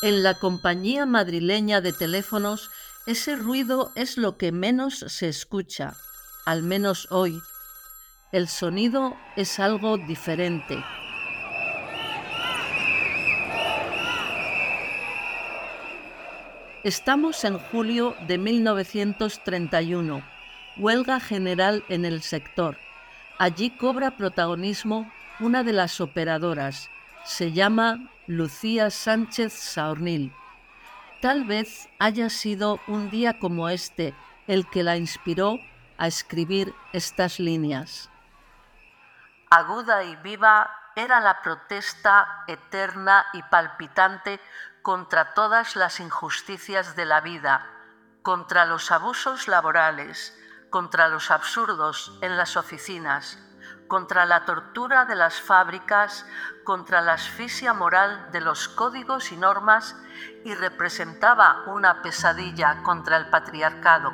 En la compañía madrileña de teléfonos, ese ruido es lo que menos se escucha, al menos hoy. El sonido es algo diferente. Estamos en julio de 1931, huelga general en el sector. Allí cobra protagonismo una de las operadoras. Se llama Lucía Sánchez Saornil. Tal vez haya sido un día como este el que la inspiró a escribir estas líneas. Aguda y viva era la protesta eterna y palpitante contra todas las injusticias de la vida, contra los abusos laborales, contra los absurdos en las oficinas, contra la tortura de las fábricas, contra la asfixia moral de los códigos y normas y representaba una pesadilla contra el patriarcado.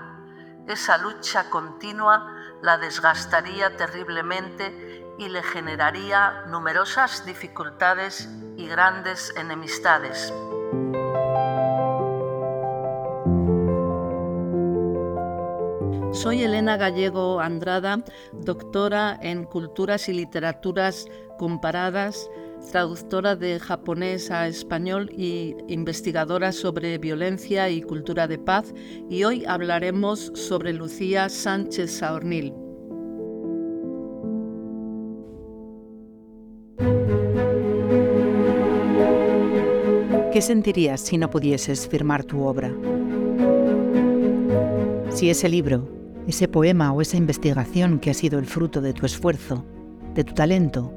Esa lucha continua la desgastaría terriblemente y le generaría numerosas dificultades y grandes enemistades. Soy Elena Gallego Andrada, doctora en Culturas y Literaturas Comparadas, traductora de japonés a español y investigadora sobre violencia y cultura de paz, y hoy hablaremos sobre Lucía Sánchez Saornil. ¿Qué sentirías si no pudieses firmar tu obra? Si ese libro ese poema o esa investigación que ha sido el fruto de tu esfuerzo, de tu talento,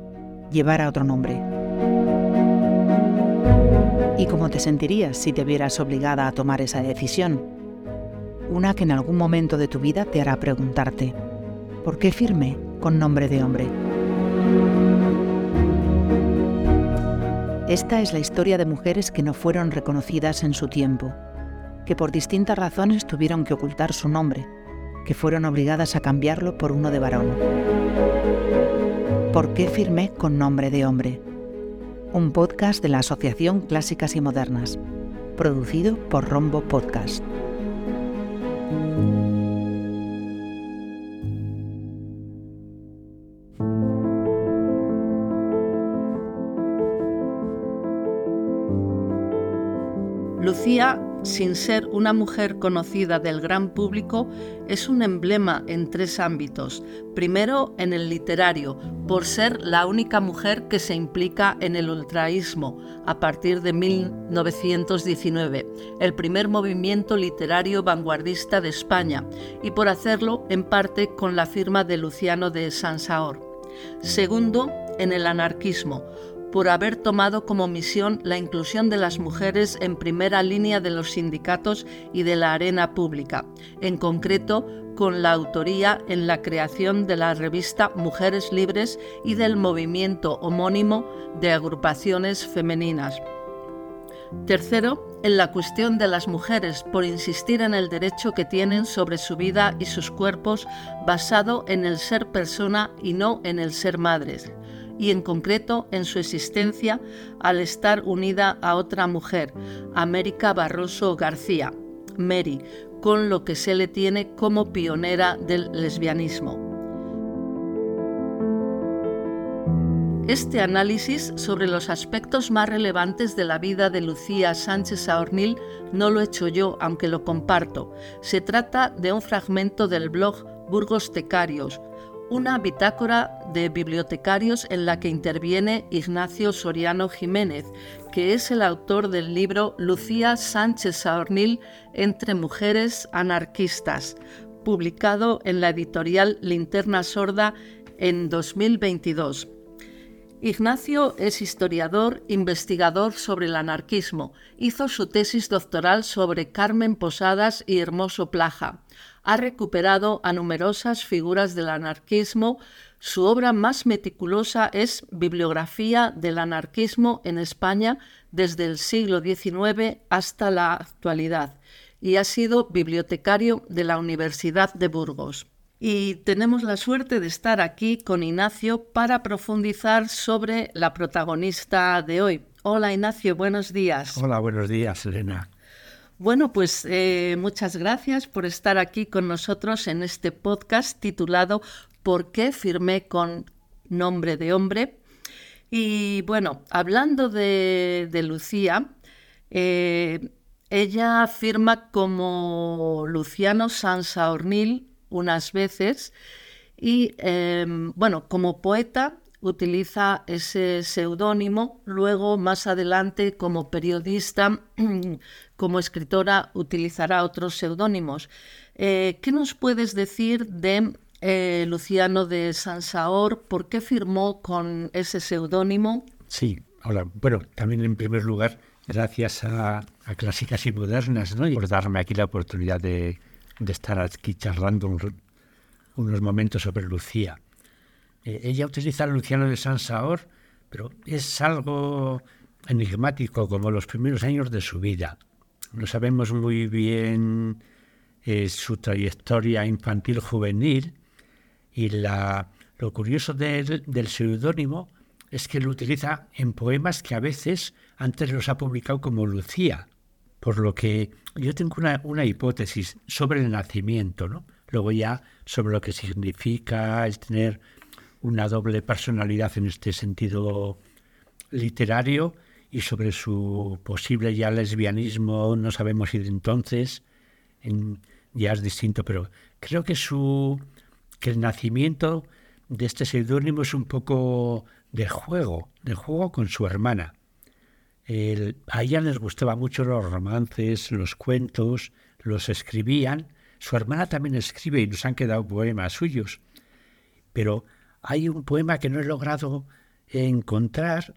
llevara otro nombre. ¿Y cómo te sentirías si te vieras obligada a tomar esa decisión? Una que en algún momento de tu vida te hará preguntarte, ¿por qué firme con nombre de hombre? Esta es la historia de mujeres que no fueron reconocidas en su tiempo, que por distintas razones tuvieron que ocultar su nombre que fueron obligadas a cambiarlo por uno de varón. ¿Por qué firmé con nombre de hombre? Un podcast de la Asociación Clásicas y Modernas, producido por Rombo Podcast. Lucía sin ser una mujer conocida del gran público, es un emblema en tres ámbitos. Primero, en el literario, por ser la única mujer que se implica en el ultraísmo a partir de 1919, el primer movimiento literario vanguardista de España, y por hacerlo en parte con la firma de Luciano de Sansaor. Segundo, en el anarquismo, por haber tomado como misión la inclusión de las mujeres en primera línea de los sindicatos y de la arena pública, en concreto con la autoría en la creación de la revista Mujeres Libres y del movimiento homónimo de agrupaciones femeninas. Tercero, en la cuestión de las mujeres, por insistir en el derecho que tienen sobre su vida y sus cuerpos basado en el ser persona y no en el ser madres y en concreto en su existencia al estar unida a otra mujer, América Barroso García, Mary, con lo que se le tiene como pionera del lesbianismo. Este análisis sobre los aspectos más relevantes de la vida de Lucía Sánchez Saornil no lo he hecho yo, aunque lo comparto. Se trata de un fragmento del blog Burgos Tecarios, una bitácora de bibliotecarios en la que interviene Ignacio Soriano Jiménez, que es el autor del libro Lucía Sánchez Saornil entre mujeres anarquistas, publicado en la editorial Linterna Sorda en 2022. Ignacio es historiador, investigador sobre el anarquismo. Hizo su tesis doctoral sobre Carmen Posadas y Hermoso Plaja ha recuperado a numerosas figuras del anarquismo. Su obra más meticulosa es Bibliografía del anarquismo en España desde el siglo XIX hasta la actualidad y ha sido bibliotecario de la Universidad de Burgos. Y tenemos la suerte de estar aquí con Ignacio para profundizar sobre la protagonista de hoy. Hola Ignacio, buenos días. Hola, buenos días, Elena. Bueno, pues eh, muchas gracias por estar aquí con nosotros en este podcast titulado ¿Por qué firmé con nombre de hombre? Y bueno, hablando de, Lucía, eh, ella firma como Luciano Sansaornil unas veces y em, bueno, como poeta utiliza ese seudónimo, luego más adelante como periodista, como escritora utilizará otros seudónimos. Eh, ¿Qué nos puedes decir de eh, Luciano de Sansaor? ¿Por qué firmó con ese seudónimo? Sí, hola. Bueno, también en primer lugar, gracias a, Clásicas y Modernas ¿no? y por darme aquí la oportunidad de, estar aquí charlando unos momentos sobre Lucía. Eh, ella utiliza Luciano de Sansaor, pero es algo enigmático, como los primeros años de su vida. No sabemos muy bien eh, su trayectoria infantil juvenil y la, lo curioso del seudónimo es que lo utiliza en poemas que a veces antes los ha publicado como Lucía, por lo que yo tengo una, una hipótesis sobre el nacimiento, ¿no? Luego ya sobre lo que significa el tener una doble personalidad en este sentido literario y sobre su posible ya lesbianismo, no sabemos si de entonces ya es distinto, pero creo que su que el nacimiento de este seudónimo es un poco de juego, de juego con su hermana. a ella les gustaba mucho los romances, los cuentos, los escribían. Su hermana también escribe y nos han quedado poemas suyos. Pero hay un poema que no he logrado encontrar,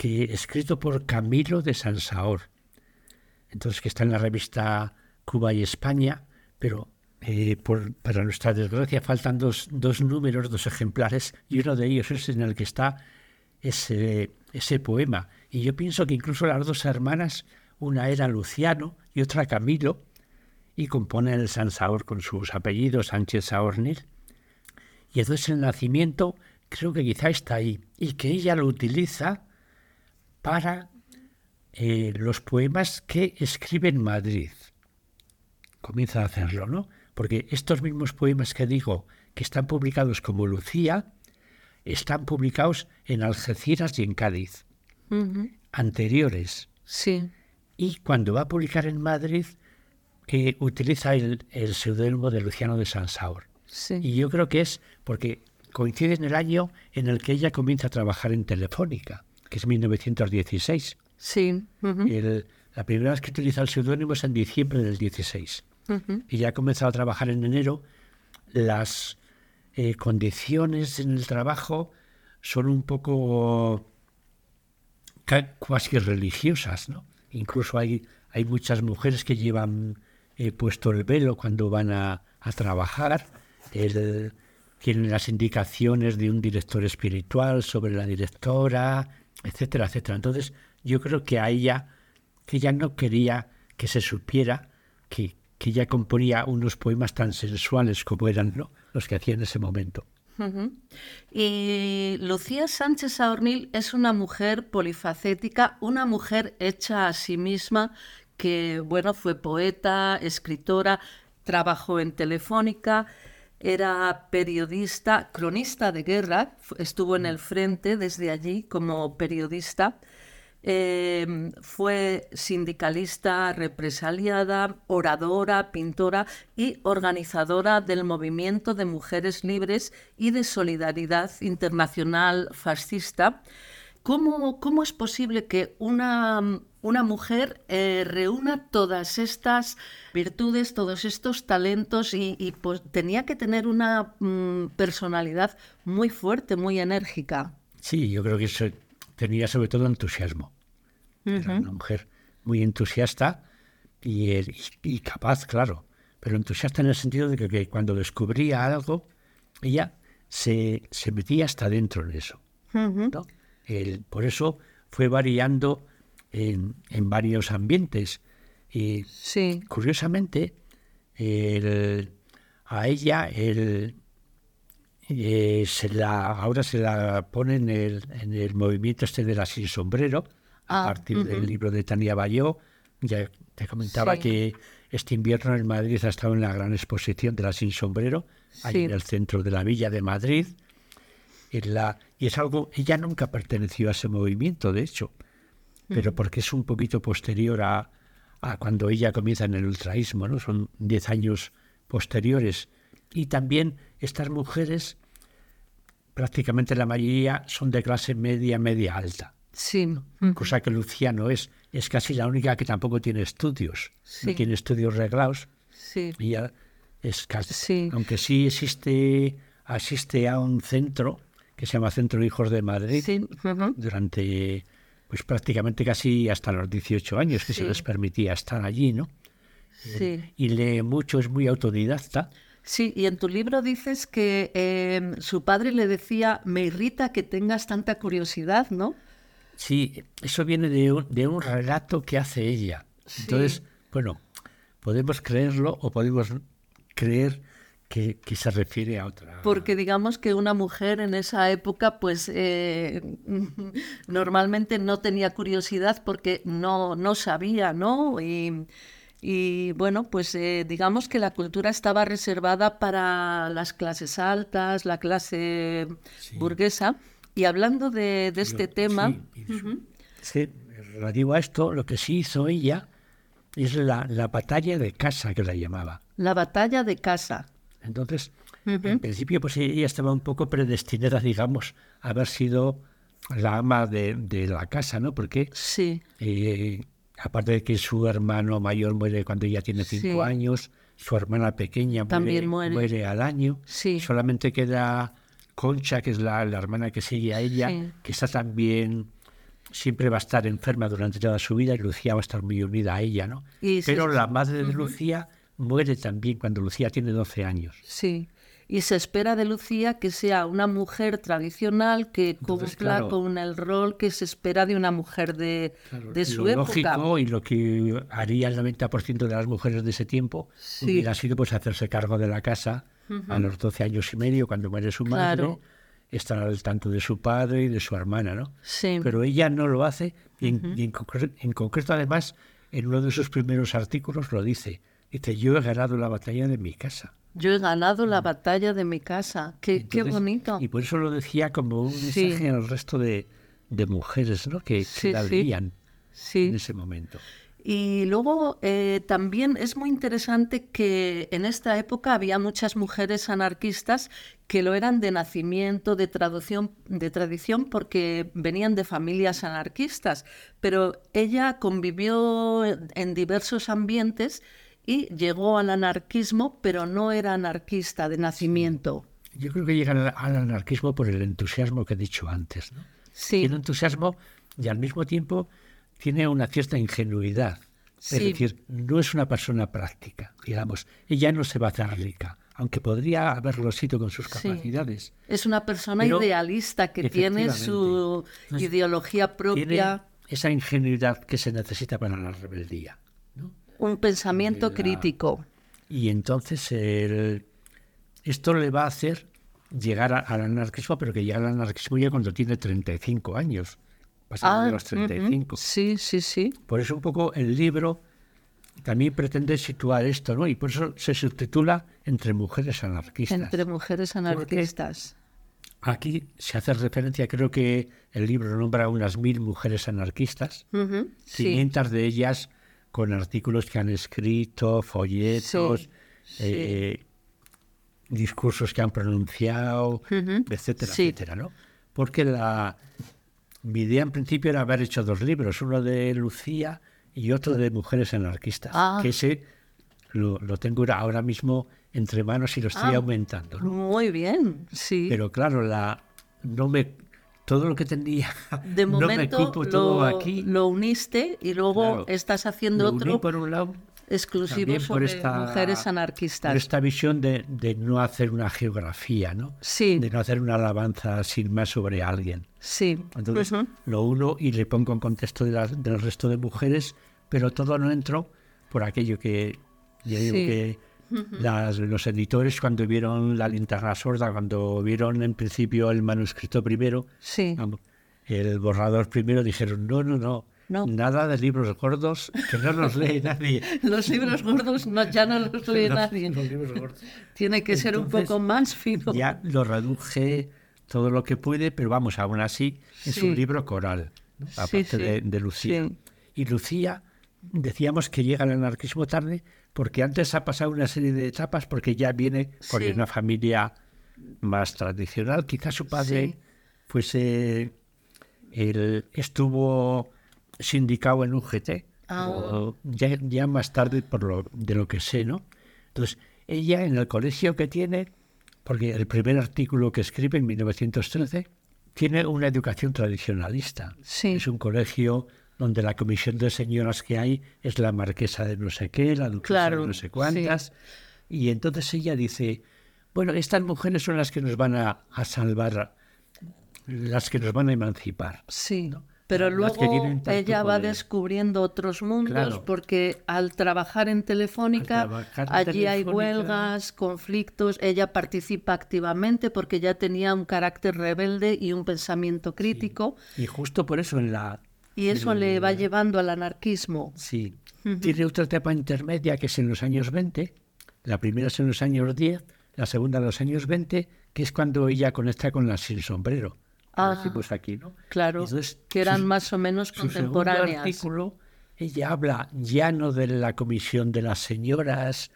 que escrito por Camilo de Sansaor, entonces que está en la revista Cuba y España, pero eh, para nuestra desgracia faltan dos, dos, números, dos ejemplares, y uno de ellos es en el que está ese, ese poema. Y yo pienso que incluso las dos hermanas, una era Luciano y otra Camilo, y componen el Sansaor con sus apellidos Sánchez Saornil. Y entonces el nacimiento creo que quizá está ahí y que ella lo utiliza para eh, los poemas que escribe en Madrid. Comienza a hacerlo, ¿no? Porque estos mismos poemas que digo que están publicados como Lucía, están publicados en Algeciras y en Cádiz, anteriores. Sí. Y cuando va a publicar en Madrid, utiliza el, el seudónimo de Luciano de Sansaur. Y yo creo que es porque coincide en el año en el que ella comienza a trabajar en Telefónica, que es 1916. Sí. la primera vez que utiliza el seudónimo es en diciembre del 16. Y ya ha comenzado a trabajar en enero. Las eh, condiciones en el trabajo son un poco casi religiosas, ¿no? Incluso hay, hay muchas mujeres que llevan eh, puesto el velo cuando van a, a trabajar él tiene las indicaciones de un director espiritual sobre la directora, etcétera, etcétera. Entonces, yo creo que a ella, que ella no quería que se supiera que, que ella componía unos poemas tan sensuales como eran los que hacía en ese momento. Y Lucía Sánchez Saornil es una mujer polifacética, una mujer hecha a sí misma, que bueno, fue poeta, escritora, trabajó en Telefónica, era periodista, cronista de guerra, estuvo en el frente desde allí como periodista. Em, fue sindicalista represaliada, oradora, pintora y organizadora del movimiento de mujeres libres y de solidaridad internacional fascista. ¿Cómo, cómo es posible que una una mujer eh, reúna todas estas virtudes, todos estos talentos y, pues, tenía que tener una mm, personalidad muy fuerte, muy enérgica. Sí, yo creo que tenía sobre todo entusiasmo. Era una mujer muy entusiasta y, capaz, claro, pero entusiasta en el sentido de que, cuando descubría algo, ella se, metía hasta dentro de eso. por eso fue variando en, varios ambientes. Y curiosamente, a ella el, eh, se la, ahora se la pone en el, en el movimiento este de la sin sombrero, a Ah, partir del libro de Tania Bayó. Ya te comentaba Sí. que este invierno en Madrid ha estado en la gran exposición de la Sin Sombrero, ahí Sí. en el centro de la Villa de Madrid. En la, y es algo, ella nunca perteneció a ese movimiento, de hecho, pero porque es un poquito posterior a, a cuando ella comienza en el ultraísmo, ¿no? Son 10 años posteriores. Y también estas mujeres, prácticamente la mayoría, son de clase media, media alta, Sí. cosa que Lucía no es. Es casi la única que tampoco tiene estudios, Sí. no tiene estudios reglados. Sí. Y ya es casi, Sí. aunque sí existe, asiste a un centro que se llama Centro Hijos de Madrid Sí. durante pues prácticamente casi hasta los 18 años que se Sí. les permitía estar allí, ¿no? Sí. Y lee mucho, es muy autodidacta. Sí, y en tu libro dices que eh, su padre le decía, me irrita que tengas tanta curiosidad, ¿no? Sí, eso viene de un, de un relato que hace ella. Entonces, bueno, podemos creerlo o podemos creer que, que se refiere a otra. Porque digamos que una mujer en esa época, pues eh, normalmente no tenía curiosidad porque no, no sabía, ¿no? Y, y, bueno, pues eh, digamos que la cultura estaba reservada para las clases altas, la clase burguesa. Y hablando de, de este Lo- tema, sí, y su- sí, relativo a esto, lo que sí hizo ella es la, la batalla de casa que la llamaba. la batalla de casa. Entonces, Ujú. en principio, pues ella estaba un poco predestinada, digamos, a haber sido la ama de, de la casa, ¿no? Porque Sí, eh, aparte de que su hermano mayor muere cuando ella tiene cinco Sí. años, su hermana pequeña También muere. muere al año, Sí. solamente queda Concha, que es la, la hermana que sigue a ella, Sí. que está también, siempre va a estar enferma durante toda su vida y Lucía va a estar muy unida a ella, ¿no? Y Pero la madre de Lucía muere también cuando Lucía tiene 12 años. sí. Y se espera de Lucía que sea una mujer tradicional que Entonces, cumpla claro. con el rol que se espera de una mujer de, de su lo época. lógico y lo que haría el 90% de las mujeres de ese tiempo Sí. hubiera sido pues hacerse cargo de la casa a los 12 años y medio cuando muere su madre, Claro. estar al tanto de su padre y de su hermana, ¿no? Sí. Pero ella no lo hace y, en, y en concre- en concreto además en uno de sus primeros artículos lo dice, dice yo he ganado la batalla de mi casa. Yo he ganado la batalla de mi casa. Qué, qué bonito. Y por eso lo decía como un Sí. mensaje al resto de, de mujeres, ¿no? Que, Sí, la sí. leían Sí. en ese momento. Y luego eh, también es muy interesante que en esta época había muchas mujeres anarquistas que lo eran de nacimiento, de traducción, de tradición, porque venían de familias anarquistas. Pero ella convivió en diversos ambientes y llegó al anarquismo, pero no era anarquista de nacimiento. Yo creo que llega al, al anarquismo por el entusiasmo que he dicho antes. ¿no? Sí, Tiene entusiasmo y al mismo tiempo tiene una cierta ingenuidad. Sí. Es decir, no es una persona práctica, digamos. Ella no se va a hacer rica, aunque podría haberlo sido con sus Sí. capacidades. es una persona Pero, idealista que tiene su Entonces, ideología Tiene propia. esa ingenuidad que se necesita para la rebeldía. Un pensamiento la- crítico. Y entonces el- esto le va a hacer llegar a- al anarquismo, pero que llega al anarquismo ya cuando tiene 35 años, pasando de los Ah, ujú. 35. Sí, sí, sí. Por eso un poco el libro también pretende situar esto, ¿no? Y por eso se subtitula Entre mujeres anarquistas. Entre mujeres anarquistas. Aquí se hace referencia, creo que el libro nombra unas mil mujeres anarquistas, Sí, 500 de ellas con artículos que han escrito, folletos, Sí, eh, discursos que han pronunciado, etcétera, sí. etcétera, ¿no? Porque la mi idea en principio era haber hecho dos libros, uno de Lucía y otro de mujeres anarquistas, Ah. que ese lo, lo tengo ahora mismo entre manos y lo estoy Ah. aumentando, ¿no? Muy bien, sí. Pero claro, la no me todo lo que tenía de no me momento todo lo, aquí. lo uniste y luego Claro. estás haciendo Lo uní otro por un lado exclusivo también por sobre esta, mujeres anarquistas. por esta visión de, de no hacer una geografía, ¿no? Sí, De no hacer una alabanza sin más sobre alguien. sí. Entonces lo uno y le pongo en contexto de las- del resto de mujeres, pero todo no entró por aquello que yo digo Sí. que las- los editores cuando vieron la linterna sorda, cuando vieron en principio el manuscrito primero, Sí, el borrador primero, dijeron, no, no, no, No. Nada de libros gordos que no los lee nadie. Los libros gordos no, ya no los lee Los- nadie. los libros gordos. Tiene que ser un Entonces, poco más fino. Ya lo reduje todo lo que puede, pero vamos, aún así es Sí. un libro coral, ¿no? Sí, aparte sí. De, de Lucía. Y Lucía, decíamos que llega al anarquismo tarde, porque antes ha pasado una serie de etapas, porque ya viene por Sí. una familia más tradicional. Quizás su padre Sí. fuese, el, estuvo sindicado en UGT, Ah. o ya, ya más tarde por lo, de lo que sé, ¿no? Entonces, ella en el colegio que tiene, porque el primer artículo que escribe en 1913, tiene una educación tradicionalista. Sí. Es un colegio donde la comisión de señoras que hay es la marquesa de no sé qué, la duquesa Claro, de no sé cuántas. Y entonces ella dice, bueno, estas mujeres son las que nos van a, a salvar, las que nos van a emancipar. Sí. Pero Las que luego ella va poder. descubriendo otros mundos Claro. porque al trabajar en Telefónica, Al trabajar en allí hay huelgas, conflictos, ella participa activamente porque ya tenía un carácter rebelde y un pensamiento crítico Y justo por eso en la... y eso le va llevando al anarquismo. Sí. Tiene otra etapa intermedia que es en los años 20. La primera es en los años 10, la segunda en los años 20, que es cuando ella conecta con la sin sombrero. Ah. Decimos aquí, ¿no? Claro, Entonces, que eran su- más o menos su segundo contemporáneas. artículo, ella habla ya no de la comisión de las señoras,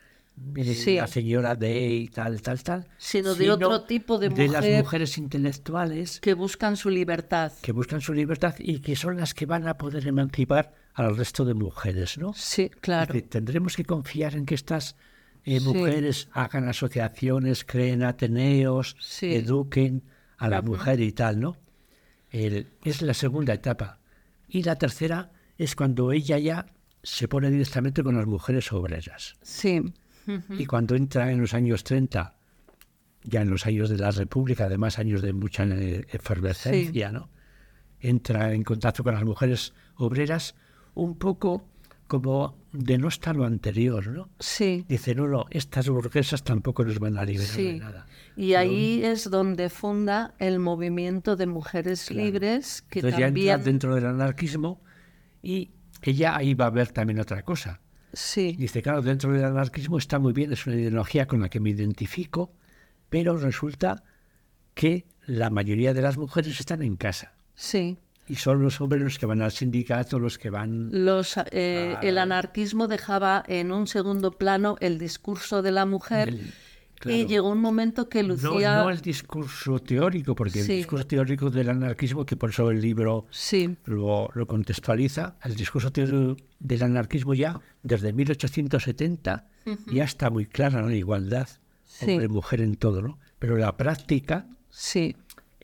Sí. la señora de y tal, tal, tal, Sino de otro tipo de de las mujer- mujeres intelectuales que buscan su libertad. que buscan su libertad y que son las que van a poder emancipar al resto de mujeres, ¿no? Sí, claro. Tendremos que confiar en que estas eh, Sí. mujeres hagan asociaciones, creen ateneos, Sí. eduquen a la mujer y tal, ¿no? El- es la segunda etapa. Y la tercera es cuando ella ya se pone directamente con las mujeres obreras. Sí. Y cuando entra en los años 30, ya en los años de la República, además años de mucha eh, efervescencia, ¿no? Entra en contacto con las mujeres obreras un poco como denostar lo anterior, ¿no? Sí. Dice, no, no, estas burguesas tampoco nos van a liberar de nada. Y ahí es donde funda el movimiento de mujeres libres, que Entonces ya también... entra dentro del anarquismo y ella ahí va a ver también otra cosa. Sí, Dice, claro, dentro del anarquismo está muy bien, es una ideología con la que me identifico, pero resulta que la mayoría de las mujeres están en casa. sí. Y son los hombres los que van al sindicato, los que van... Los, eh, El anarquismo dejaba en un segundo plano el discurso de la mujer El- y claro. llegó un momento que No, Lucía... no el discurso teórico, porque Sí. el discurso teórico del anarquismo, que por eso el libro Sí, lo, lo contextualiza, el discurso teórico del anarquismo ya desde 1870 ya está muy clara la igualdad, Sí. hombre-mujer en todo, ¿no? Pero la práctica sí.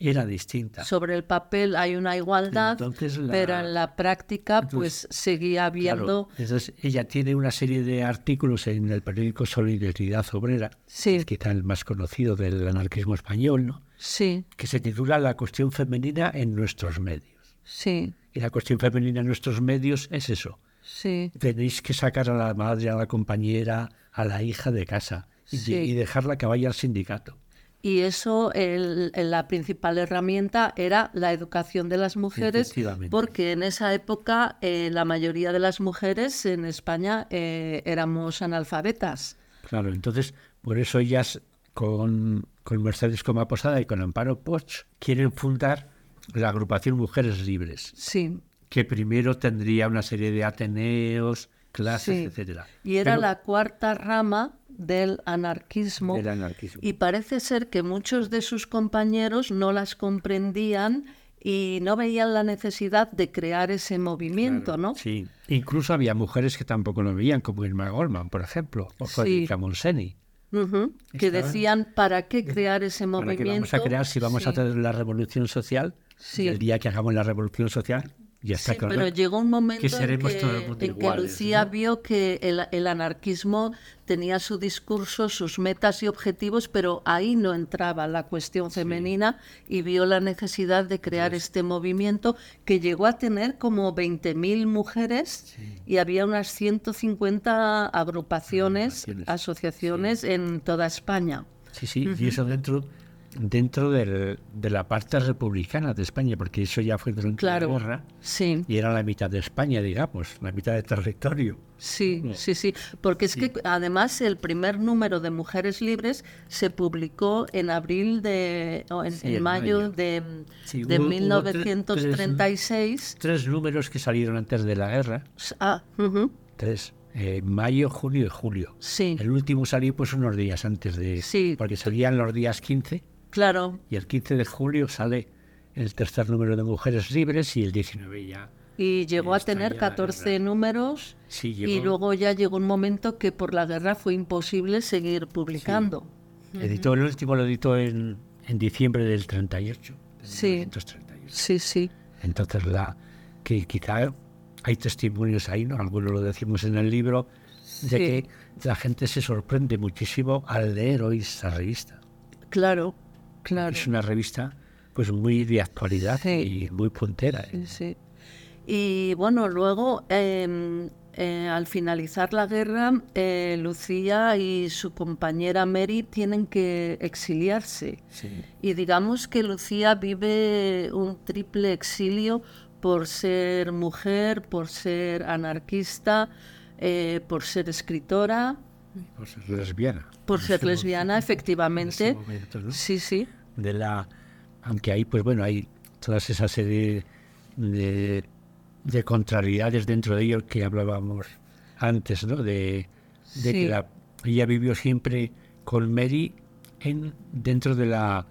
Era distinta. Sobre el papel hay una igualdad, Entonces la- pero en la práctica pues seguía habiendo... Claro, entonces ella tiene una serie de artículos en el periódico Solidaridad Obrera, Sí. que es quizá el más conocido del anarquismo español, ¿no? Sí, que se titula La cuestión femenina en nuestros medios. sí, Y la cuestión femenina en nuestros medios es eso. sí. Tenéis que sacar a la madre, a la compañera, a la hija de casa y, Sí. y dejarla que vaya al sindicato. Y eso, el- la principal herramienta era la educación de las mujeres, porque en esa época eh, la mayoría de las mujeres en España eh, éramos analfabetas. Claro, entonces, por eso ellas con, con Mercedes Coma Posada y con Amparo Poch quieren fundar la agrupación Mujeres Libres. Sí. que primero tendría una serie de ateneos, clases, Sí. etcétera. Y era Pero- la cuarta rama del anarquismo. Del anarquismo. Y parece ser que muchos de sus compañeros no las comprendían y no veían la necesidad de crear ese movimiento, ¿no? Sí, incluso había mujeres que tampoco lo veían, como Irma Goldman, por ejemplo, o Sí. Federica Monseni. Que decían, ¿para qué crear ese Para movimiento? que vamos a crear, si vamos a hacer la revolución social, Sí. el día que hagamos la revolución social, ya está Sí, claro. pero llegó un momento que en que, Lucía ¿no? vio que el, el anarquismo tenía su discurso, sus metas y objetivos, pero ahí no entraba la cuestión femenina y vio la necesidad de crear este movimiento que llegó a tener como 20.000 mujeres y había unas 150 agrupaciones, Agrupaciones, asociaciones en toda España. Sí, sí, y eso dentro dentro del- de la parte republicana de España, porque eso ya fue durante Claro. la guerra Sí, y era la mitad de España, digamos, la mitad de territorio. sí, sí, sí. Porque es que además el primer número de Mujeres Libres se publicó en abril de, o en, Sí, en en mayo mayo. de, de hubo- hubo tre- 1936. Tres números que salieron antes de la guerra, Ah, tres, eh, mayo, junio y julio. sí, El último salió pues unos días antes de... Sí. Porque salían los días 15 claro. y el 15 de julio sale el tercer número de Mujeres Libres y el 19 ya. Y llegó a tener ya, 14 ¿verdad? números Sí, y llegó- luego ya llegó un momento que por la guerra fue imposible seguir publicando. Editó el último, lo editó en, en diciembre del 38. de Sí. 1938. Sí, sí, Entonces, la, que quizá hay testimonios ahí, ¿no? algunos lo decimos en el libro, de Sí. que la gente se sorprende muchísimo al leer hoy esta revista. claro, claro. Es una revista pues muy de actualidad Sí. y muy puntera. ¿eh? Sí. Y bueno, luego, em, eh, al finalizar la guerra, eh, Lucía y su compañera Mary tienen que exiliarse. Sí. Y digamos que Lucía vive un triple exilio por ser mujer, por ser anarquista, por ser escritora, Por ser lesbiana. por ser ese lesbiana, efectivamente. en ese momento, ¿no? Sí, sí. de la aunque ahí pues bueno hay toda esa serie de, de contrariedades dentro de ello que hablábamos antes no de, de Sí. que la- ella vivió siempre con Mary en dentro de la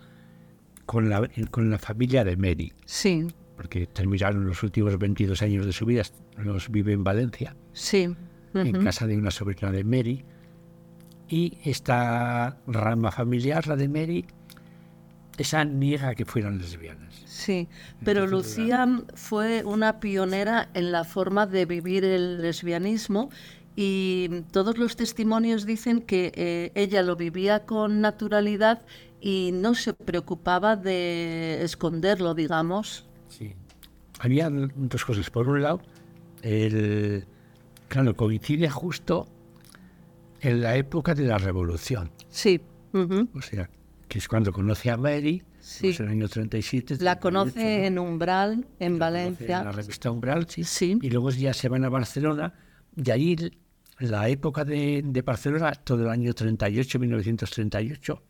con la con la familia de Mary Sí, porque terminaron los últimos 22 años de su vida los vive en Valencia sí. en casa de una sobrina de Mary. Y esta rama familiar, la de Mary, esa niega que fueran lesbianas. Sí, pero Entonces, Lucía fue una pionera en la forma de vivir el lesbianismo y todos los testimonios dicen que eh, ella lo vivía con naturalidad y no se preocupaba de esconderlo, digamos. Sí. Había dos cosas. Por un lado, el, claro, coincide justo en la época de la Revolución. Sí, ujú, O sea, que es cuando conoce a Mary, Sí. pues en el año 37. la 38, conoce ¿no? en Umbral, en en Valencia. la revista Umbral, sí. Sí. Y luego ya se van a Barcelona. Y ahí la época de, de Barcelona, todo el año 38, 1938,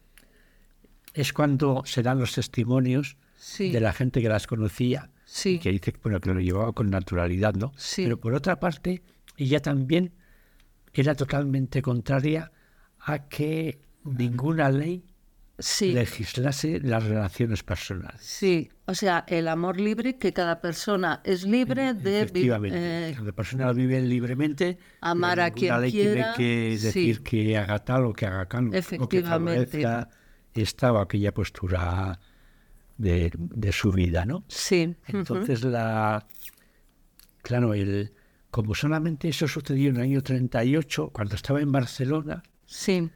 es cuando se dan los testimonios Sí. de la gente que las conocía Sí. y que dice bueno, que lo llevaba con naturalidad, ¿no? Sí. Pero por otra parte, ella también era totalmente contraria a que ninguna ley Sí. legislase las relaciones personales. Sí, o sea, el amor libre, que cada persona es libre de vi- Efectivamente, eh, cada persona vive libremente. amar a quien ley quiera, tiene que sí. decir que haga tal o que haga tal. o que Efectivamente. favorezca esta o aquella postura de, de su vida, ¿no? sí, Entonces, la, claro, el, como solamente eso sucedió en el año 38, cuando estaba en Barcelona, sí,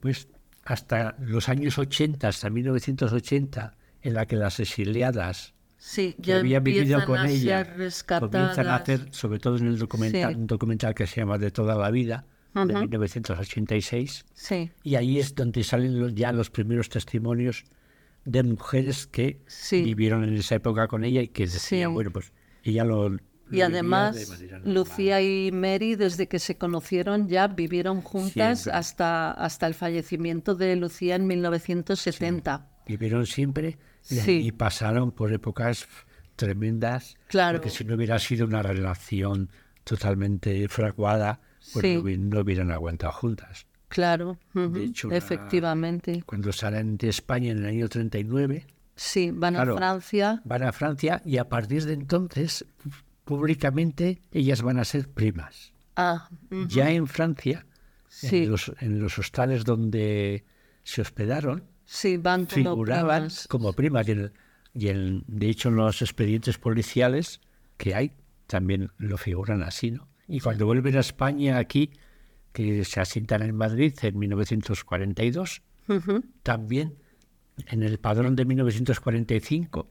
pues hasta los años 80, hasta 1980, en la que las exiliadas sí, que habían vivido con ella comienzan a hacer, sobre todo en el documental, Sí. un documental que se llama De toda la vida, de Ujú. 1986, Sí, y ahí es donde salen los- ya los primeros testimonios de mujeres que vivieron en esa época con ella y que decían, bueno, pues ella lo... y además de. Lucía y Mary, desde que se conocieron, ya vivieron juntas Siempre. hasta, hasta el fallecimiento de Lucía en 1970. Vivieron siempre y, Sí. y pasaron por épocas tremendas, Claro. porque si no hubiera sido una relación totalmente fraguada, pues Sí. no, hubi- no hubieran aguantado juntas. Claro, ujú, hecho, la- efectivamente. Cuando salen de España en el año 39, Sí, van Claro. a Francia. van a Francia y a partir de entonces, públicamente, ellas van a ser primas. Ah, Ya en Francia, sí, en, los, en los hostales donde se hospedaron, sí, van figuraban primas. como primas. Y, en- y en- de hecho, en los expedientes policiales que hay, también lo figuran así, ¿no? Y cuando vuelven a España aquí, que se asientan en Madrid en 1942, Ujú, también en el padrón de 1945,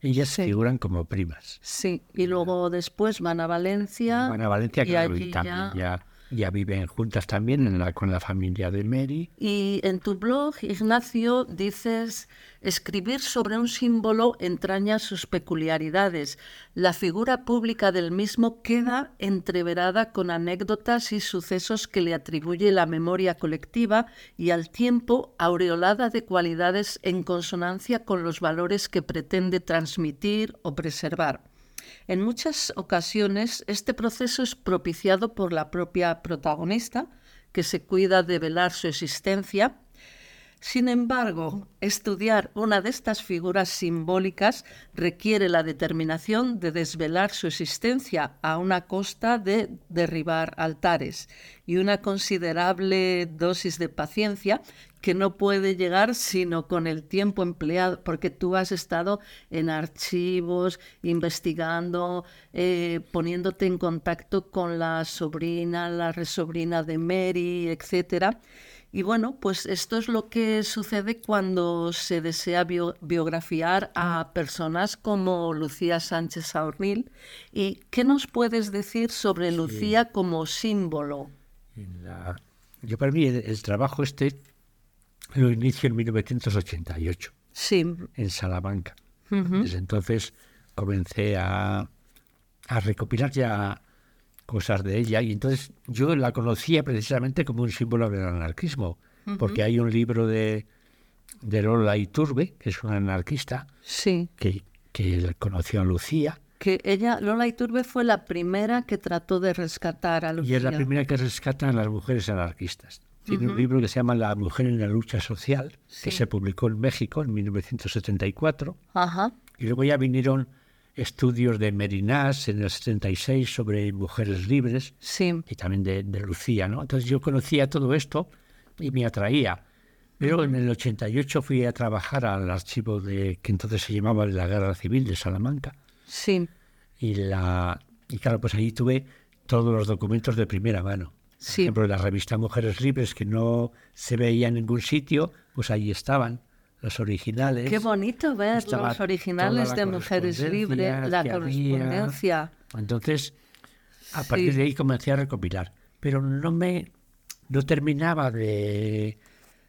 ellas Sí. figuran como primas. Sí, y luego después van a Valencia. Van a Valencia, y claro, allí y también ya- ya, Ya viven juntas también con la familia de Mary. Y en tu blog, Ignacio, dices, escribir sobre un símbolo entraña sus peculiaridades. La figura pública del mismo queda entreverada con anécdotas y sucesos que le atribuye la memoria colectiva y al tiempo aureolada de cualidades en consonancia con los valores que pretende transmitir o preservar. En muchas ocasiones este proceso es propiciado por la propia protagonista, que se cuida de velar su existencia. Sin embargo, estudiar una de estas figuras simbólicas requiere la determinación de desvelar su existencia a una costa de derribar altares y una considerable dosis de paciencia que no puede llegar sino con el tiempo empleado, porque tú has estado en archivos, investigando, eh, poniéndote en contacto con la sobrina, la resobrina de Mary, etcétera. Y bueno, pues esto es lo que sucede cuando se desea biografiar a personas como Lucía Sánchez Saornil. ¿Y qué nos puedes decir sobre Lucía como símbolo? Yo para mí el trabajo este lo inicio en 1988. Sí. En Salamanca. Desde entonces comencé a, a, recopilar ya cosas de ella y entonces yo la conocía precisamente como un símbolo del anarquismo, porque hay un libro de, de Lola Iturbe, que es una anarquista, sí. que, que conoció a Lucía. Que ella, Lola Iturbe, fue la primera que trató de rescatar a Lucía. Y es la primera que rescata a las mujeres anarquistas. Tiene un libro que se llama La mujer en la lucha social, que se publicó en México en 1974. Ajá. Y luego ya vinieron estudios de Merinás en el 76 sobre mujeres libres sí. y también de, Lucía, ¿no? Entonces yo conocía todo esto y me atraía. Pero en el 88 fui a trabajar al archivo de que entonces se llamaba la Guerra Civil de Salamanca. Sí. Y la y claro, pues ahí tuve todos los documentos de primera mano. Por ejemplo, la revista Mujeres Libres, que no se veía en ningún sitio, pues ahí estaban los originales. Qué bonito ver los originales de Mujeres Libres, la correspondencia. Entonces, a partir de ahí comencé a recopilar. Pero no me no terminaba de,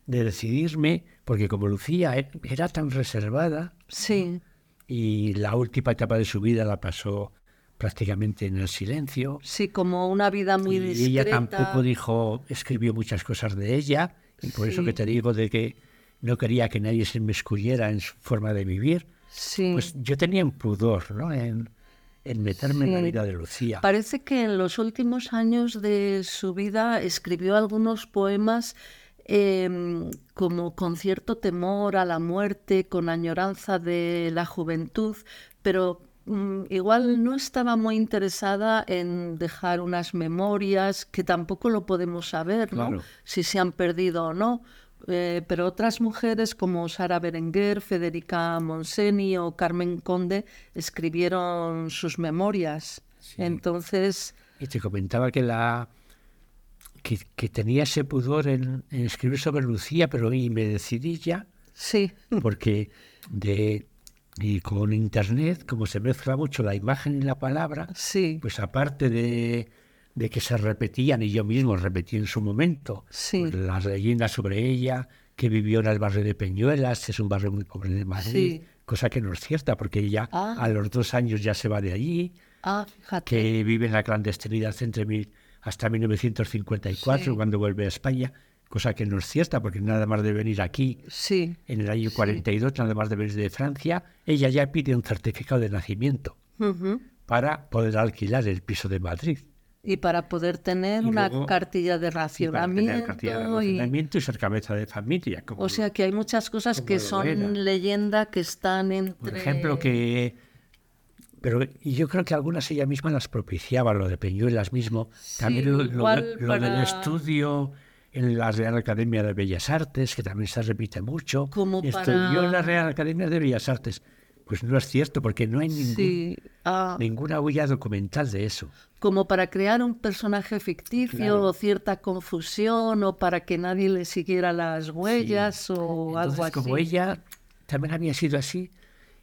de decidirme, porque como Lucía e, era tan reservada, sí. y la última etapa de su vida la pasó prácticamente en el silencio. Sí, como una vida muy y discreta. ella tampoco dijo, escribió muchas cosas de ella, y por eso que te digo de que no quería que nadie se inmiscuyera en su forma de vivir. Sí. Pues yo tenía un pudor, ¿no? En, en meterme en la vida de Lucía. Parece que en los últimos años de su vida escribió algunos poemas em, como con cierto temor a la muerte, con añoranza de la juventud, pero Mm, igual no estaba muy interesada en dejar unas memorias que tampoco lo podemos saber, ¿no? Si se han perdido o no. Eh, pero otras mujeres como Sara Berenguer, Federica Monseni o Carmen Conde escribieron sus memorias. Entonces... Y te comentaba que la que, tenía ese pudor en, en, escribir sobre Lucía, pero y me decidí ya. Sí. Porque de, y con Internet, como se mezcla mucho la imagen y la palabra, sí. pues aparte de, de, que se repetían, y yo mismo repetí en su momento, sí. pues las leyendas sobre ella, que vivió en el barrio de Peñuelas, que es un barrio muy pobre de Madrid, cosa que no es cierta, porque ella ah. a los dos años ya se va de allí, ah, que vive en la clandestinidad entre mil, hasta 1954, cuando vuelve a España cosa que no es cierta, porque nada más de venir aquí sí, en el año 42, nada más de venir de Francia, ella ya pide un certificado de nacimiento para poder alquilar el piso de Madrid. Y para poder tener una cartilla de racionamiento. Y, cartilla de racionamiento y... ser cabeza de familia. o sea que hay muchas cosas que son leyenda, que están entre... Por ejemplo, que... Pero yo creo que algunas ella misma las propiciaba, lo de Peñuelas mismo. También lo, lo del estudio en la Real Academia de Bellas Artes, que también se repite mucho. Como Estudió en la Real Academia de Bellas Artes. Pues no es cierto, porque no hay ningún, ah. ninguna huella documental de eso. Como para crear un personaje ficticio o cierta confusión o para que nadie le siguiera las huellas o algo así. Como ella también había sido así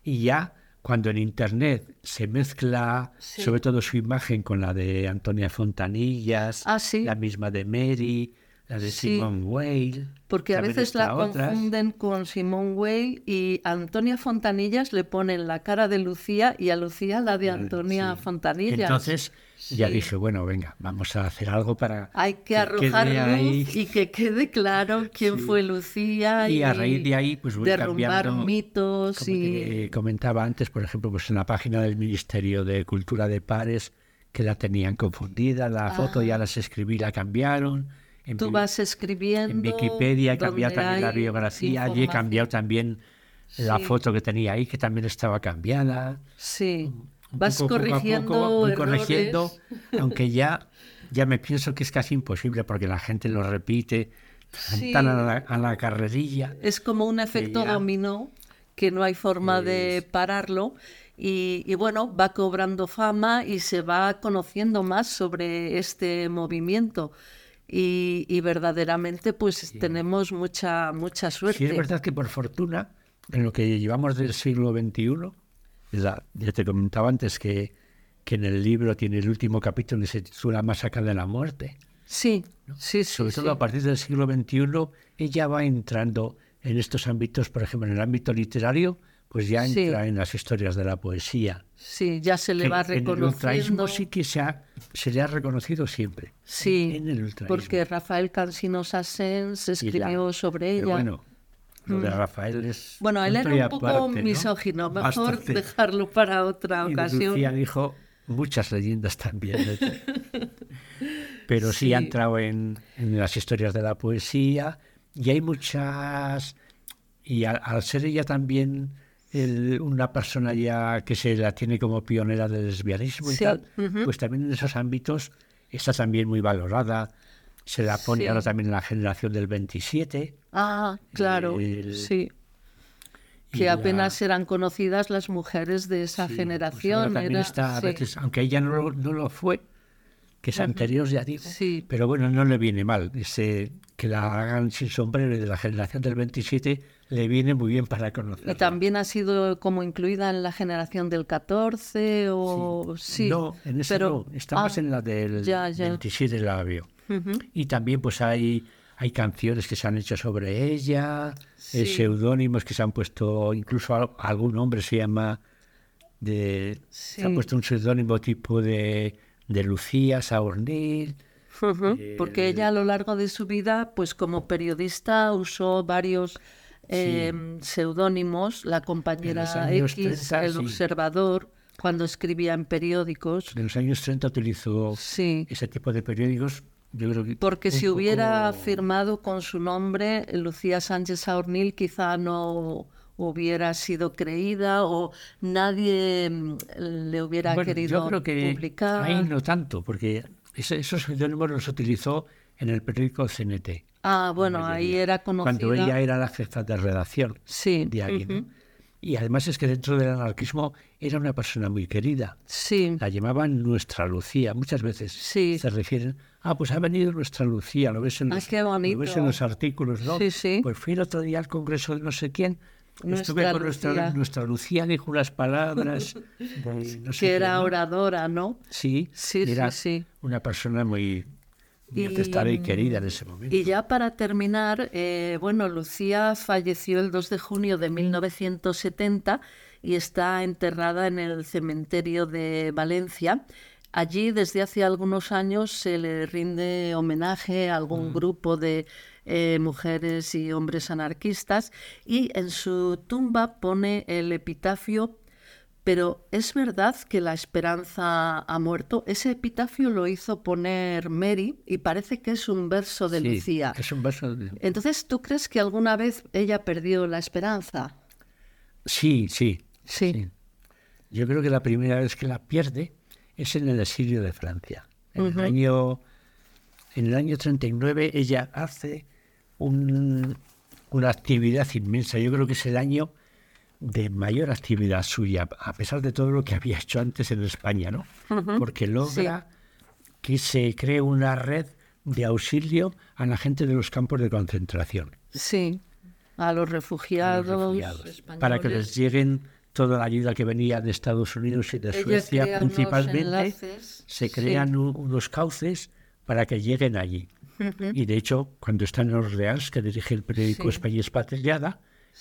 y ya cuando en Internet se mezcla Sí. sobre todo su imagen con la de Antonia Fontanillas, Ah, sí. la misma de Mary, la de Sí. Simone Weil. Porque a veces la otras. confunden con Simone Weil y Antonia Fontanillas le ponen la cara de Lucía y a Lucía la de Antonia Sí. Fontanillas. Entonces ya Sí. dije, bueno, venga, vamos a hacer algo para Hay que quede arrojar luz ahí. y que quede claro quién fue Lucía Y a raíz de ahí, pues voy derrumbar cambiando, mitos Como y te comentaba antes, por ejemplo, pues en la página del Ministerio de Cultura de Pares, que la tenían confundida, la foto ya las escribí, la cambiaron. En tú vas escribiendo. en Wikipedia he cambiado también la biografía, allí he cambiado también la Sí. foto que tenía ahí, que también estaba cambiada. Sí, Un vas poco, poco a corrigiendo poco, voy corrigiendo, aunque ya, ya me pienso que es casi imposible porque la gente lo repite Sí. tan a la, a la carrerilla. Es como un efecto ya- dominó que no hay forma de pararlo y, y bueno, va cobrando fama y se va conociendo más sobre este movimiento. Y, y verdaderamente pues tenemos mucha mucha suerte. Sí, es verdad que por fortuna, en lo que llevamos del siglo XXI, la- ya te comentaba antes que, que en el libro tiene el último capítulo que se titula Masacre de la Muerte. Sí, sí, sí. Sobre todo sí. a partir del siglo XXI, ella va entrando en estos ámbitos, por ejemplo, en el ámbito literario, pues ya Sí. entra en las historias de la poesía. Sí, ya se le va en el reconociendo. ultraísmo sí que se, ha- se le ha reconocido siempre. Sí, en el ultraísmo. porque Rafael Cansino Sassens escribió sobre Pero ella. bueno, lo de Rafael es. Mm. Bueno, él era un poco aparte, ¿no? misógino, mejor Bastante. dejarlo para otra ocasión. Lucía dijo muchas leyendas también. Pero sí, Sí. ha entrado en, en las historias de la poesía y hay muchas... Y al, al ser ella también el- una persona ya que se la tiene como pionera del lesbianismo y Sí, tal, ujú. pues también en esos ámbitos está también muy valorada. Se la pone Sí. ahora también en la generación del 27. Ah, claro, El- sí. y Que la- apenas eran conocidas las mujeres de esa Sí, pues generación. también era- está, a veces, aunque ella no, lo- no lo fue, que es anterior, ya digo, Sí. pero bueno, no le viene mal. Ese, que la hagan sin sombrero y de la generación del 27 le viene muy bien para conocerla. Y también ha sido como incluida en la generación del 14 o sí. no, en ese pero, no, está más ah, en la del ya, ya. 27 la veo. ujú. Y también pues hay, hay canciones que se han hecho sobre ella, eh, Sí. seudónimos que se han puesto, incluso al- algún hombre se llama, de, se ha Sí. puesto un seudónimo tipo de, de Lucía Saornil. Ujú, Porque ella a lo largo de su vida, pues como periodista usó varios eh, seudónimos, la compañera X, 30, el sí. observador, cuando escribía en periódicos. En los años 30 utilizó Sí, ese tipo de periódicos. Yo creo que porque si hubiera poco- firmado con su nombre, Lucía Sánchez Saornil quizá no hubiera sido creída o nadie mm, le hubiera Bueno, querido yo creo que publicar. ahí no tanto, porque esos seudónimos los utilizó en el periódico CNT. Ah, bueno, ahí era conocida. Cuando ella era la jefa de redacción Sí, de. ¿no? ujú. Y además es que dentro del anarquismo era una persona muy querida. sí, La llamaban nuestra Lucía. Muchas veces Sí. se refieren, ah, pues ha venido nuestra Lucía, lo ves en Ah, los, lo ves en los artículos, ¿no? Sí, sí. Pues fui el otro día al congreso de no sé quién. Nuestra Estuve con Lucía. nuestra Lucía, dijo unas palabras. de no sé que qué, era ¿no? oradora, ¿no? Sí, Sí, sí, era sí. una persona muy Y- atestada y querida en ese momento. Y ya para terminar, eh, bueno, Lucía falleció el 2 de junio de 1970 y está enterrada en el cementerio de Valencia. Allí desde hace algunos años se le rinde homenaje a algún grupo de eh, mujeres y hombres anarquistas y en su tumba pone el epitafio pero es verdad que la esperanza ha muerto. Ese epitafio lo hizo poner Mary y parece que es un verso de Sí, Lucía. Es un verso de- Entonces, ¿tú crees que alguna vez ella perdió la esperanza? Sí, sí, Sí. sí. Yo creo que la primera vez que la pierde es en el exilio de Francia. En, el, año, en el año 39 ella hace un- una actividad inmensa. Yo creo que es el año de mayor actividad suya, a pesar de todo lo que había hecho antes en España, ¿no? Porque logra que se cree una red de auxilio a la gente de los campos de concentración. Sí. A los a refugiados, los refugiados, españoles. para que les lleguen toda la ayuda que venía de Estados Unidos y de Suecia principalmente, se crean unos cauces para que lleguen allí. Y de hecho, cuando está en Orleans, que dirige el periódico Sí. España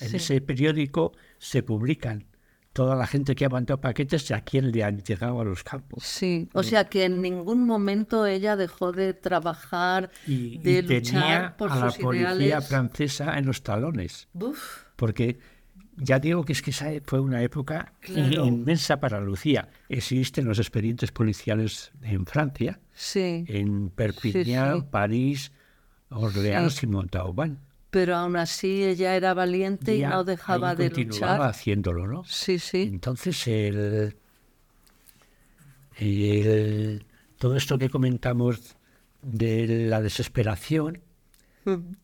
en Sí. ese periódico se publican toda la gente que ha mandado paquetes y a quién le han llegado a los campos. Sí, o sea que en ningún momento ella dejó de trabajar, Y, de y tenía luchar por a la policía ideales. francesa en los talones. Porque ya digo que es que esa fue una época Claro. inmensa para Lucía. Existen los expedientes policiales en Francia, sí, en Perpignan, sí. París, Orleans y Montauban. Pero aún así ella era valiente y no dejaba ahí de continuaba luchar. haciéndolo, ¿no? Sí, sí, Entonces, el, el- todo esto que comentamos de la desesperación,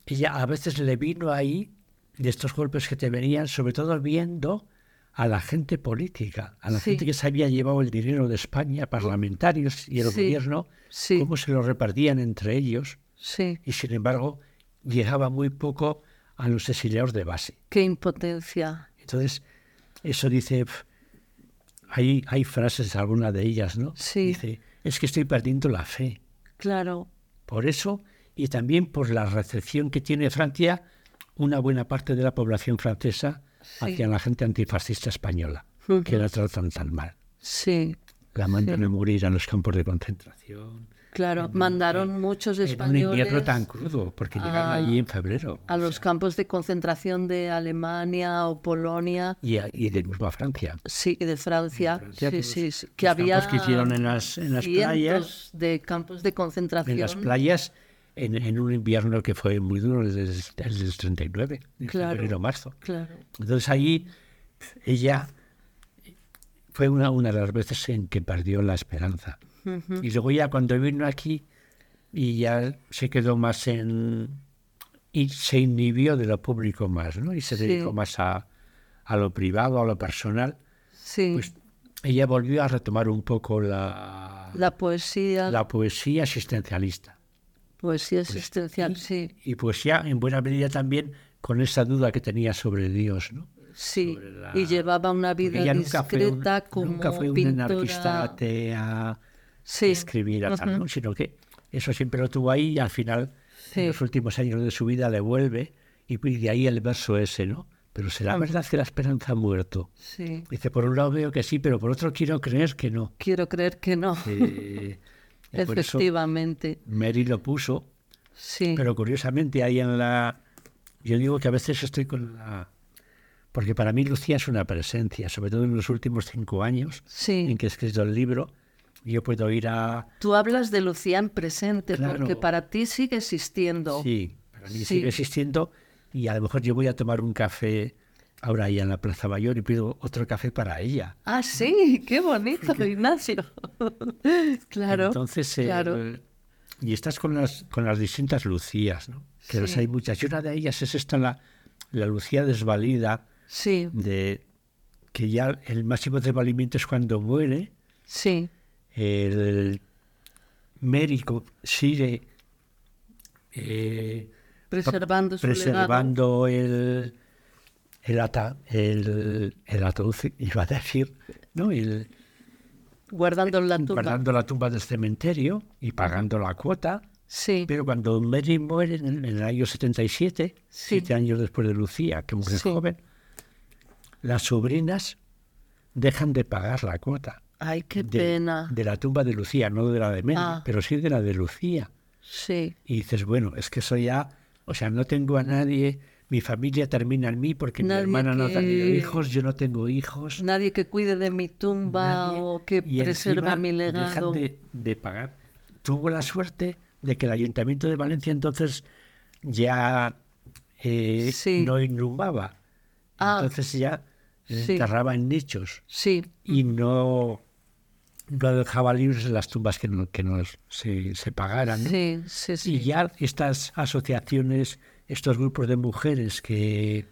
ella a veces le vino ahí de estos golpes que te venían, sobre todo viendo a la gente política, a la Sí. gente que se había llevado el dinero de España, parlamentarios y el Sí, gobierno, sí. cómo se lo repartían entre ellos sí, y sin embargo llegaba muy poco a los exiliados de base. qué impotencia. Entonces, eso dice, hay, hay frases, alguna de ellas, ¿no? Sí. Dice, es que estoy perdiendo la fe. Claro, Por eso y también por la recepción que tiene Francia, una buena parte de la población francesa hacia la gente antifascista española, que la tratan tan mal. sí, La mandan a morir a los campos de concentración. Claro. Mandaron muchos En un españoles invierno tan crudo, porque llegaron Ah. allí en febrero. a los campos de concentración de Alemania o Polonia, Y, a- y de mismo a Francia. sí, de Francia, Francia, sí, que sí, los- sí, que los había que hicieron en las, en las playas. de campos de concentración. en las playas en, en un invierno que fue muy duro desde, desde el 39, en Claro. febrero marzo. Claro, Entonces ahí ella fue una, una de las veces en que perdió la esperanza. Y luego ya cuando vino aquí y ya se quedó más en... y se inhibió de lo público más, ¿no? Y se Sí. dedicó más a, a lo privado, a lo personal. sí, Pues ella volvió a retomar un poco la, la poesía, la poesía existencialista. poesía existencial, sí, y pues ya en buena medida también con esa duda que tenía sobre Dios, ¿no? sí, la- y llevaba una vida ella nunca fue, un, discreta como nunca fue una anarquista atea Sí, que escribiera tal, ¿no? sino que eso siempre lo tuvo ahí y al final, Sí. en los últimos años de su vida, le vuelve y y de ahí el verso ese, ¿no? Pero será verdad que la esperanza ha muerto. sí, Dice, por un lado veo que sí, pero por otro quiero creer que no. quiero creer que no, Eh, efectivamente, Mary lo puso sí, Pero curiosamente ahí en la... Yo digo que a veces estoy con la... Porque para mí Lucía es una presencia, sobre todo en los últimos cinco años sí. en que he escrito el libro. Yo puedo ir a... Tú hablas de Lucía en presente, Claro. porque para ti sigue existiendo. Sí, para mí Sí. sigue existiendo y a lo mejor yo voy a tomar un café ahora ahí en la Plaza Mayor y pido otro café para ella. Ah, sí, qué bonito, Ignacio. claro, Entonces, eh, claro. y estás con las, con las distintas Lucías, ¿no? Que las Sí. hay muchas. Y una de ellas es esta, la, la Lucía desvalida, Sí, de que ya el máximo desvalimiento es cuando muere, sí, el médico sigue eh, preservando su preservando el el, ata, el, el ataúd, iba a decir, ¿no? El, Guardando la tumba. guardando la tumba del cementerio y pagando la cuota. Sí, Pero cuando Mary muere en, en el año 77, Sí. siete años después de Lucía, que mujer Sí. joven, las sobrinas dejan de pagar la cuota. Ay, qué de, pena. de la tumba de Lucía, no de la de Mary, Ah. pero sí de la de Lucía. Sí, Y dices, bueno, es que eso ya, o sea, no tengo a nadie, mi familia termina en mí porque Nadie mi hermana no ha tenido hijos, yo no tengo hijos. nadie que cuide de mi tumba nadie, o que y preserva mi dejan legado. de, de pagar. Tuvo la suerte de que el Ayuntamiento de Valencia entonces ya eh, Sí. no inhumaba. Ah. Entonces ya Sí. enterraba en nichos Sí, y no, no dejaba libres las tumbas que no, que no se, se pagaran. ¿no? sí, sí, sí. Y ya estas asociaciones, estos grupos de mujeres que,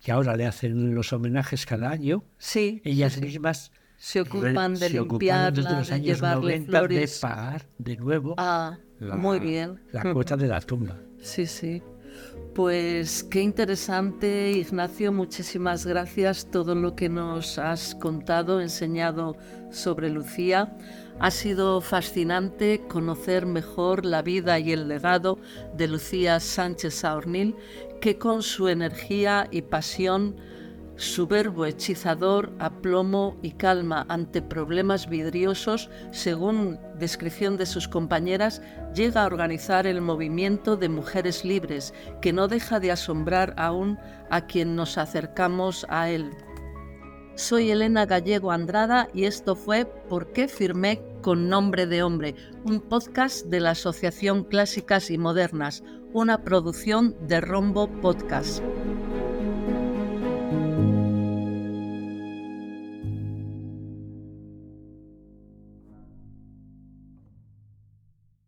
que ahora le hacen los homenajes cada año, Sí, ellas mismas se ocupan de se limpiarla, desde los de años llevarle 90 flores. de pagar de nuevo Ah, la, muy bien. la cuota de la tumba. Sí, sí. Pues qué interesante, Ignacio. Muchísimas gracias todo lo que nos has contado, enseñado sobre Lucía. Ha sido fascinante conocer mejor la vida y el legado de Lucía Sánchez Saornil, que con su energía y pasión su verbo hechizador, aplomo y calma ante problemas vidriosos, según descripción de sus compañeras, llega a organizar el movimiento de mujeres libres, que no deja de asombrar aún a quien nos acercamos a él. Soy Elena Gallego Andrada y esto fue ¿Por qué firmé con nombre de hombre? Un podcast de la Asociación Clásicas y Modernas, una producción de Rombo Podcast.